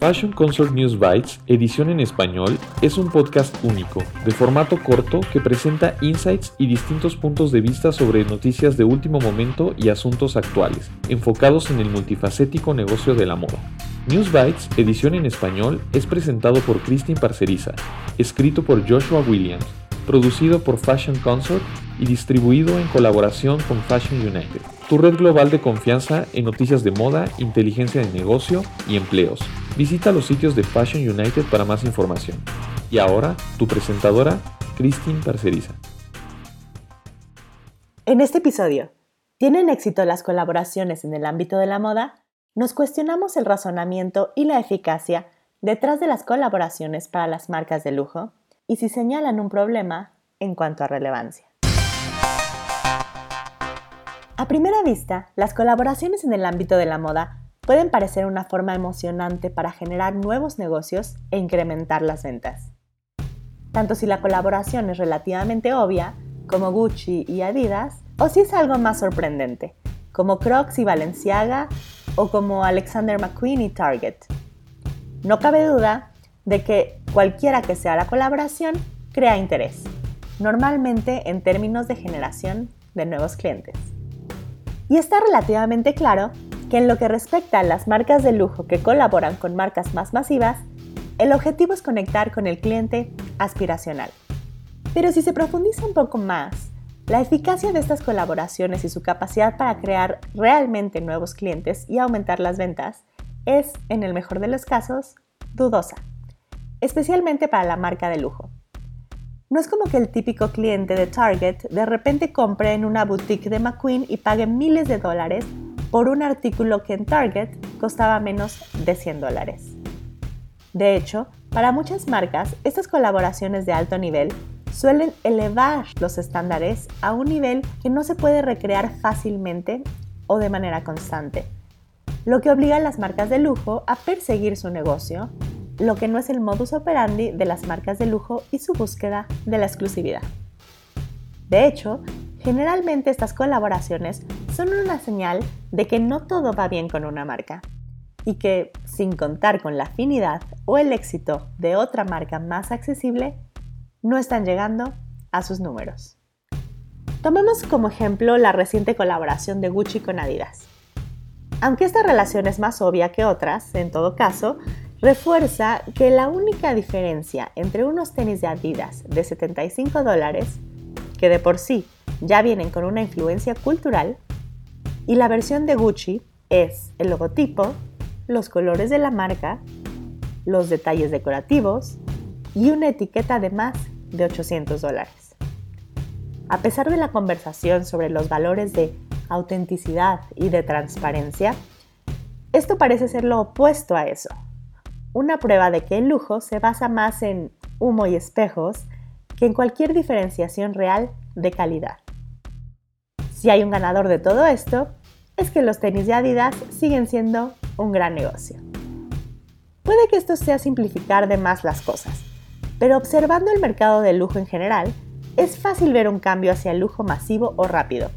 Fashion Consort News Bites, edición en español, es un podcast único, de formato corto que presenta insights y distintos puntos de vista sobre noticias de último momento y asuntos actuales, enfocados en el multifacético negocio de la moda. News Bites, edición en español, es presentado por Christine Parceriza, escrito por Joshua Williams, producido por Fashion Consort y distribuido en colaboración con Fashion United, tu red global de confianza en noticias de moda, inteligencia de negocio y empleos. Visita los sitios de Fashion United para más información. Y ahora, tu presentadora, Christine Parceriza. En este episodio, ¿tienen éxito las colaboraciones en el ámbito de la moda? Nos cuestionamos el razonamiento y la eficacia detrás de las colaboraciones para las marcas de lujo y si señalan un problema en cuanto a relevancia. A primera vista, las colaboraciones en el ámbito de la moda pueden parecer una forma emocionante para generar nuevos negocios e incrementar las ventas. Tanto si la colaboración es relativamente obvia, como Gucci y Adidas, o si es algo más sorprendente, como Crocs y Balenciaga, o como Alexander McQueen y Target. No cabe duda de que cualquiera que sea la colaboración crea interés, normalmente en términos de generación de nuevos clientes. Y está relativamente claro que en lo que respecta a las marcas de lujo que colaboran con marcas más masivas, el objetivo es conectar con el cliente aspiracional. Pero si se profundiza un poco más, la eficacia de estas colaboraciones y su capacidad para crear realmente nuevos clientes y aumentar las ventas es, en el mejor de los casos, dudosa especialmente para la marca de lujo. No es como que el típico cliente de Target de repente compre en una boutique de McQueen y pague miles de dólares por un artículo que en Target costaba menos de 100 dólares. De hecho, para muchas marcas, estas colaboraciones de alto nivel suelen elevar los estándares a un nivel que no se puede recrear fácilmente o de manera constante, lo que obliga a las marcas de lujo a perseguir su negocio lo que no es el modus operandi de las marcas de lujo y su búsqueda de la exclusividad. De hecho, generalmente estas colaboraciones son una señal de que no todo va bien con una marca y que, sin contar con la afinidad o el éxito de otra marca más accesible, no están llegando a sus números. Tomemos como ejemplo la reciente colaboración de Gucci con Adidas. Aunque esta relación es más obvia que otras, en todo caso, refuerza que la única diferencia entre unos tenis de Adidas de 75 dólares, que de por sí ya vienen con una influencia cultural, y la versión de Gucci es el logotipo, los colores de la marca, los detalles decorativos y una etiqueta de más de 800 dólares. A pesar de la conversación sobre los valores de autenticidad y de transparencia, esto parece ser lo opuesto a eso una prueba de que el lujo se basa más en humo y espejos que en cualquier diferenciación real de calidad. Si hay un ganador de todo esto, es que los tenis de Adidas siguen siendo un gran negocio. Puede que esto sea simplificar de más las cosas, pero observando el mercado del lujo en general, es fácil ver un cambio hacia el lujo masivo o rápido,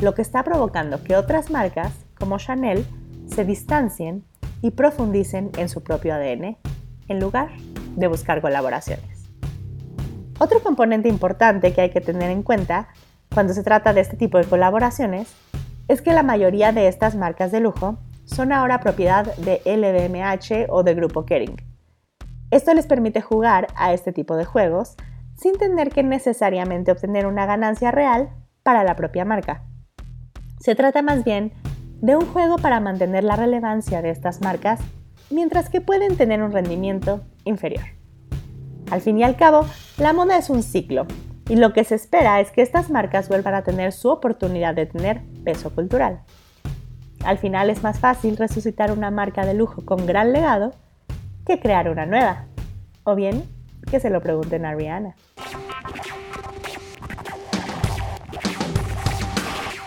lo que está provocando que otras marcas, como Chanel, se distancien y profundicen en su propio ADN en lugar de buscar colaboraciones. Otro componente importante que hay que tener en cuenta cuando se trata de este tipo de colaboraciones es que la mayoría de estas marcas de lujo son ahora propiedad de LVMH o de Grupo Kering. Esto les permite jugar a este tipo de juegos sin tener que necesariamente obtener una ganancia real para la propia marca. Se trata más bien de un juego para mantener la relevancia de estas marcas, mientras que pueden tener un rendimiento inferior. Al fin y al cabo, la moda es un ciclo, y lo que se espera es que estas marcas vuelvan a tener su oportunidad de tener peso cultural. Al final es más fácil resucitar una marca de lujo con gran legado que crear una nueva. O bien, que se lo pregunten a Rihanna.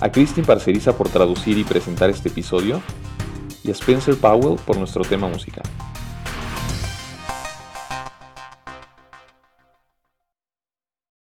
a Christine Parceriza por traducir y presentar este episodio y a Spencer Powell por nuestro tema musical.